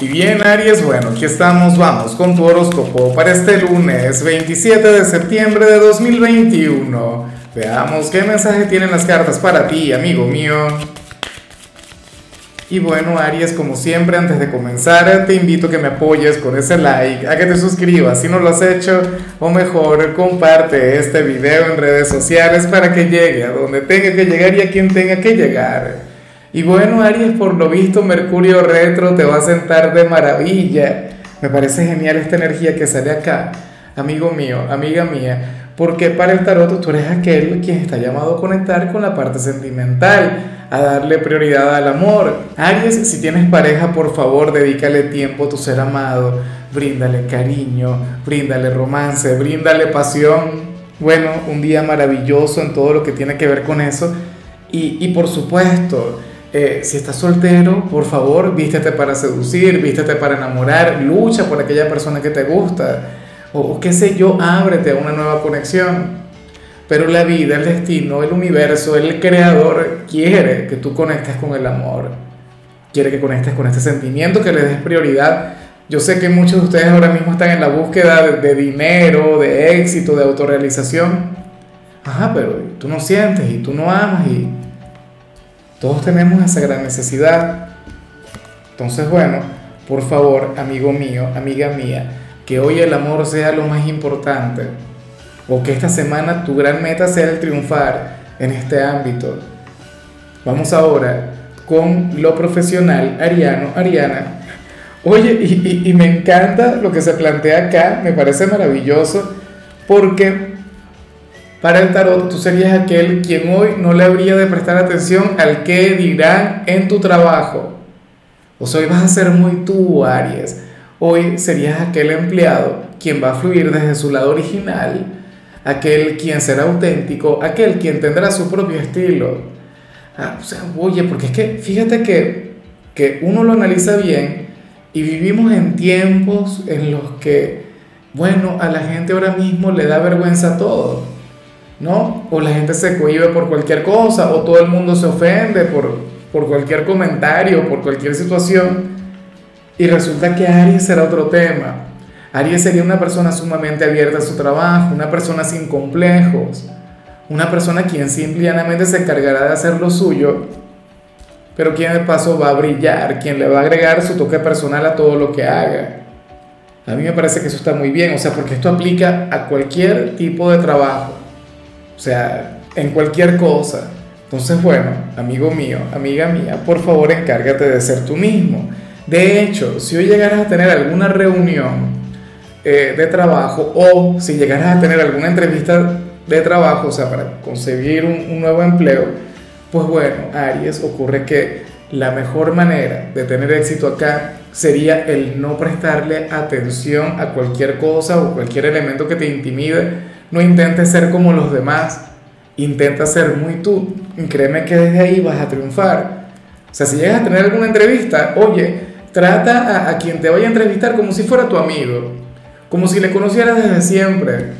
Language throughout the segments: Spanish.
Y bien, Aries, bueno, aquí estamos, vamos con tu horóscopo para este lunes 27 de septiembre de 2021. Veamos qué mensaje tienen las cartas para ti, amigo mío. Y bueno, Aries, como siempre, antes de comenzar, te invito a que me apoyes con ese like, a que te suscribas si no lo has hecho, o mejor, comparte este video en redes sociales para que llegue a donde tenga que llegar y a quien tenga que llegar. Y bueno, Aries, por lo visto, Mercurio retro te va a sentar de maravilla. Me parece genial esta energía que sale acá, amigo mío, amiga mía, porque para el tarot tú eres aquel quien está llamado a conectar con la parte sentimental, a darle prioridad al amor. Aries, si tienes pareja, por favor, dedícale tiempo a tu ser amado, bríndale cariño, bríndale romance, bríndale pasión. Bueno, un día maravilloso en todo lo que tiene que ver con eso. Y, y por supuesto, eh, si estás soltero, por favor, vístete para seducir, vístete para enamorar, lucha por aquella persona que te gusta, o, qué sé yo, ábrete a una nueva conexión. Pero la vida, el destino, el universo, el creador quiere que tú conectes con el amor, quiere que conectes con este sentimiento, que le des prioridad. Yo sé que muchos de ustedes ahora mismo están en la búsqueda de, de dinero, de éxito, de autorrealización. Ajá, pero tú no sientes y tú no amas y todos tenemos esa gran necesidad. Entonces, bueno, por favor, amigo mío, amiga mía, que hoy el amor sea lo más importante. O que esta semana tu gran meta sea el triunfar en este ámbito. Vamos ahora con lo profesional, Ariano, Ariana. Oye, y, me encanta lo que se plantea acá, me parece maravilloso, porque para el tarot, tú serías aquel quien hoy no le habría de prestar atención al que dirán en tu trabajo. O sea, hoy vas a ser muy tú, Aries. Hoy serías aquel empleado quien va a fluir desde su lado original, aquel quien será auténtico, aquel quien tendrá su propio estilo. Ah, oye, porque es que fíjate que, que uno lo analiza bien y vivimos en tiempos en los que, bueno, a la gente ahora mismo le da vergüenza todo. ¿No? O la gente se cohibe por cualquier cosa, o todo el mundo se ofende por, por cualquier comentario, por cualquier situación. Y resulta que Aries será otro tema. Aries sería una persona sumamente abierta a su trabajo, una persona sin complejos, una persona quien simplemente se encargará de hacer lo suyo, pero quien de paso va a brillar, quien le va a agregar su toque personal a todo lo que haga. A mí me parece que eso está muy bien, o sea, porque esto aplica a cualquier tipo de trabajo o sea, en cualquier cosa. Entonces, bueno, amigo mío, amiga mía, por favor encárgate de ser tú mismo. De hecho, si hoy llegaras a tener alguna reunión eh, de trabajo o si llegaras a tener alguna entrevista de trabajo, o sea, para conseguir un, un nuevo empleo, pues bueno, Aries, ocurre que la mejor manera de tener éxito acá sería el no prestarle atención a cualquier cosa o cualquier elemento que te intimide no intentes ser como los demás, intenta ser muy tú. Y créeme que desde ahí vas a triunfar. O sea, si llegas a tener alguna entrevista, oye, trata a, quien te vaya a entrevistar como si fuera tu amigo, como si le conocieras desde siempre.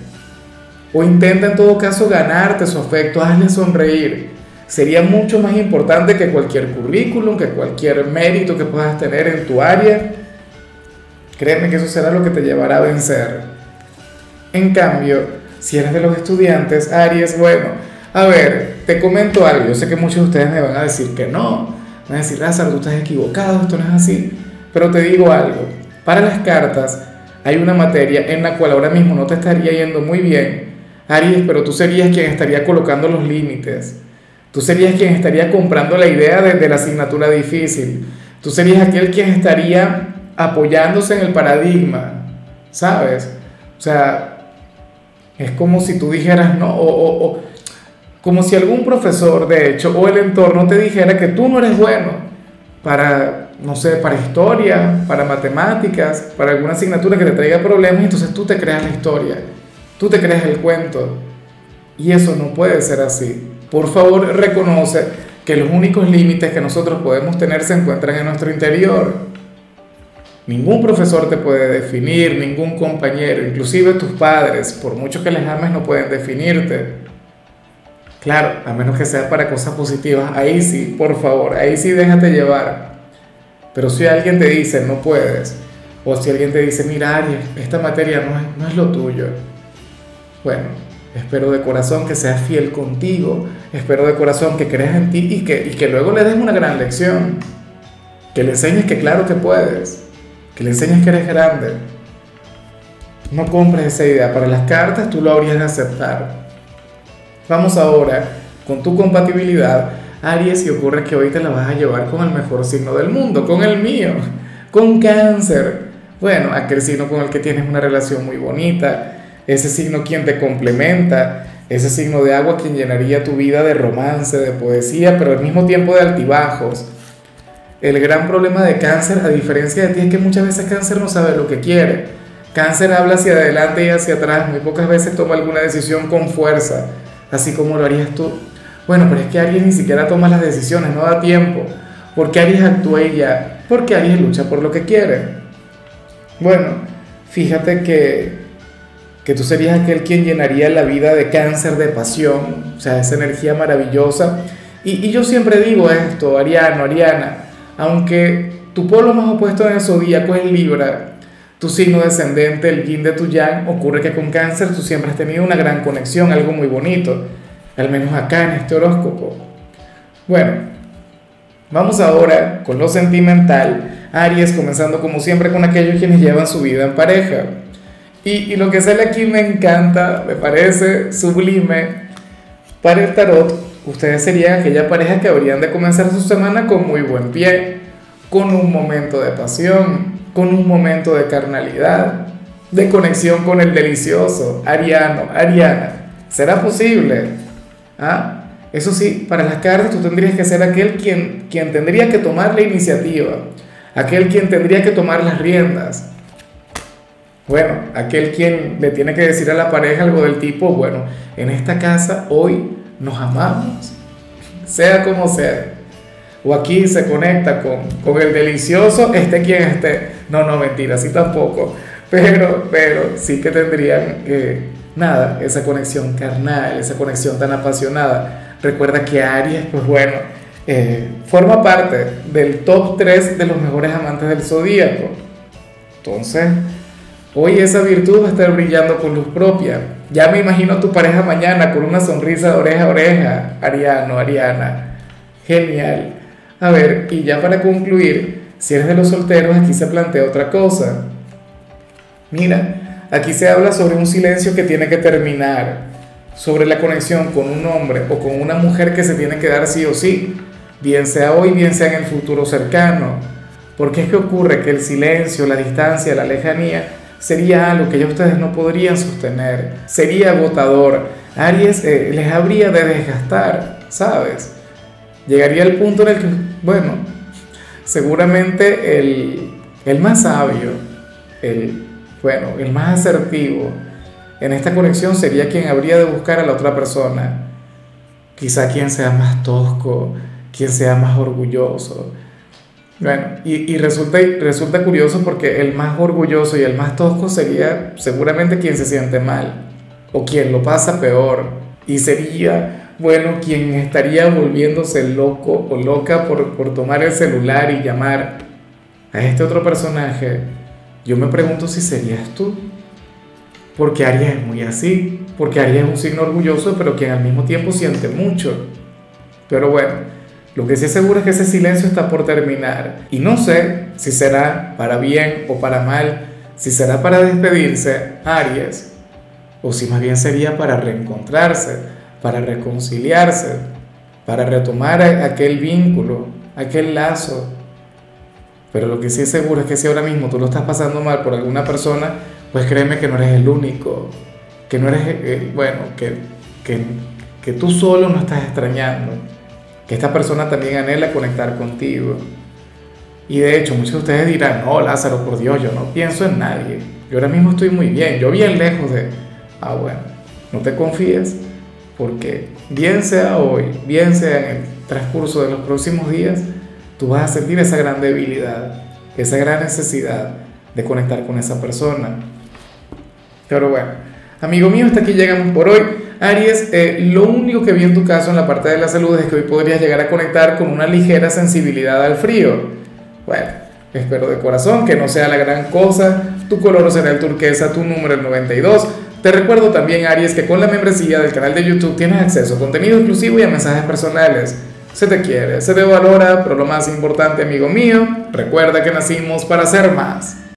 O intenta en todo caso ganarte su afecto, hazle sonreír. Sería mucho más importante que cualquier currículum, que cualquier mérito que puedas tener en tu área. Créeme que eso será lo que te llevará a vencer. En cambio, si eres de los estudiantes, Aries, bueno, a ver, te comento algo. Yo sé que muchos de ustedes me van a decir que no. Van a decir, Lázaro, tú estás equivocado, esto no es así. Pero te digo algo. Para las cartas hay una materia en la cual ahora mismo no te estaría yendo muy bien, Aries, pero tú serías quien estaría colocando los límites. Tú serías quien estaría comprando la idea de, la asignatura difícil. Tú serías aquel quien estaría apoyándose en el paradigma, ¿sabes? O sea, es como si tú dijeras, no, o, como si algún profesor, de hecho, o el entorno te dijera que tú no eres bueno para, no sé, para historia, para matemáticas, para alguna asignatura que te traiga problemas, entonces tú te creas la historia, tú te creas el cuento. Y eso no puede ser así. Por favor, reconoce que los únicos límites que nosotros podemos tener se encuentran en nuestro interior. Ningún profesor te puede definir, ningún compañero, inclusive tus padres, por mucho que les ames, no pueden definirte. Claro, a menos que sea para cosas positivas, ahí sí, por favor, ahí sí déjate llevar. Pero si alguien te dice no puedes, o si alguien te dice, mira Aries, esta materia no es, no es lo tuyo, bueno, espero de corazón que seas fiel contigo, espero de corazón que creas en ti y que, y que luego le des una gran lección, que le enseñes que claro que puedes, que le enseñes que eres grande. No compres esa idea, para las cartas tú lo habrías de aceptar. Vamos ahora con tu compatibilidad Aries y ocurre que hoy te la vas a llevar con el mejor signo del mundo, con el mío, con cáncer. Bueno, aquel signo con el que tienes una relación muy bonita, ese signo quien te complementa, ese signo de agua quien llenaría tu vida de romance, de poesía, pero al mismo tiempo de altibajos. El gran problema de cáncer, a diferencia de ti, es que muchas veces cáncer no sabe lo que quiere. Cáncer habla hacia adelante y hacia atrás, muy pocas veces toma alguna decisión con fuerza, así como lo harías tú. Bueno, pero es que Aries ni siquiera toma las decisiones, no da tiempo. Porque Aries actúa y ya. Porque Aries lucha por lo que quiere. Bueno, fíjate que, que tú serías aquel quien llenaría la vida de cáncer, de pasión, o sea, esa energía maravillosa. Y, y yo siempre digo esto, Ariano, Ariana, aunque tu polo más opuesto en el zodíaco es Libra, tu signo descendente, el yin de tu yang, ocurre que con cáncer tú siempre has tenido una gran conexión, algo muy bonito al menos acá en este horóscopo. Bueno, vamos ahora con lo sentimental. Aries, comenzando como siempre con aquellos quienes llevan su vida en pareja. Y, lo que sale aquí me encanta, me parece sublime. Para el tarot, ustedes serían aquella pareja que habrían de comenzar su semana con muy buen pie, con un momento de pasión, con un momento de carnalidad, de conexión con el delicioso, Ariano, Ariana. ¿Será posible? ¿Ah? Eso sí, para las cartas tú tendrías que ser aquel quien, quien tendría que tomar la iniciativa, aquel quien tendría que tomar las riendas. Bueno, aquel quien le tiene que decir a la pareja algo del tipo, bueno, en esta casa hoy nos amamos, sea como sea. O aquí se conecta con, con el delicioso, esté quien esté. No, no, mentira, así tampoco. Pero, pero sí que tendrían que nada, esa conexión carnal, esa conexión tan apasionada. Recuerda que Aries, pues bueno, eh, forma parte del top 3 de los mejores amantes del zodíaco. Entonces, hoy esa virtud va a estar brillando con luz propia. Ya me imagino tu pareja mañana con una sonrisa de oreja a oreja, Ariano, Ariana. Genial. A ver, y ya para concluir, si eres de los solteros, aquí se plantea otra cosa. Mira, Aquí se habla sobre un silencio que tiene que terminar, sobre la conexión con un hombre o con una mujer que se tiene que dar sí o sí, bien sea hoy, bien sea en el futuro cercano. Porque es que ocurre que el silencio, la distancia, la lejanía sería algo que ya ustedes no podrían sostener, sería agotador. Aries eh, les habría de desgastar, ¿sabes? Llegaría el punto en el que, bueno, seguramente el, el más sabio, el bueno, el más asertivo en esta conexión sería quien habría de buscar a la otra persona. Quizá quien sea más tosco, quien sea más orgulloso. Bueno, y, resulta, curioso porque el más orgulloso y el más tosco sería seguramente quien se siente mal o quien lo pasa peor. Y sería, bueno, quien estaría volviéndose loco o loca por, tomar el celular y llamar a este otro personaje yo me pregunto si serías tú. Porque Aries es muy así. Porque Aries es un signo orgulloso, pero que al mismo tiempo siente mucho. Pero bueno, lo que sí es seguro es que ese silencio está por terminar. Y no sé si será para bien o para mal, si será para despedirse, Aries, o si más bien sería para reencontrarse, para reconciliarse, para retomar aquel vínculo, aquel lazo pero lo que sí es seguro es que si ahora mismo tú lo estás pasando mal por alguna persona, pues créeme que no eres el único, que no eres, eh, bueno, que, que, que tú solo no estás extrañando, que esta persona también anhela conectar contigo. Y de hecho, muchos de ustedes dirán, no, Lázaro, por Dios, yo no pienso en nadie. Yo ahora mismo estoy muy bien, yo bien lejos de... Ah, bueno, no te confíes, porque bien sea hoy, bien sea en el transcurso de los próximos días, tú vas a sentir esa gran debilidad, esa gran necesidad de conectar con esa persona. Pero bueno, amigo mío, hasta aquí llegamos por hoy. Aries, eh, lo único que vi en tu caso en la parte de la salud es que hoy podrías llegar a conectar con una ligera sensibilidad al frío. Bueno, Espero de corazón que no sea la gran cosa. Tu color será el turquesa, tu número el 92. Te recuerdo también, Aries, que con la membresía del canal de YouTube tienes acceso a contenido exclusivo y a mensajes personales. Se te quiere, se te valora, pero lo más importante, amigo mío, recuerda que nacimos para ser más.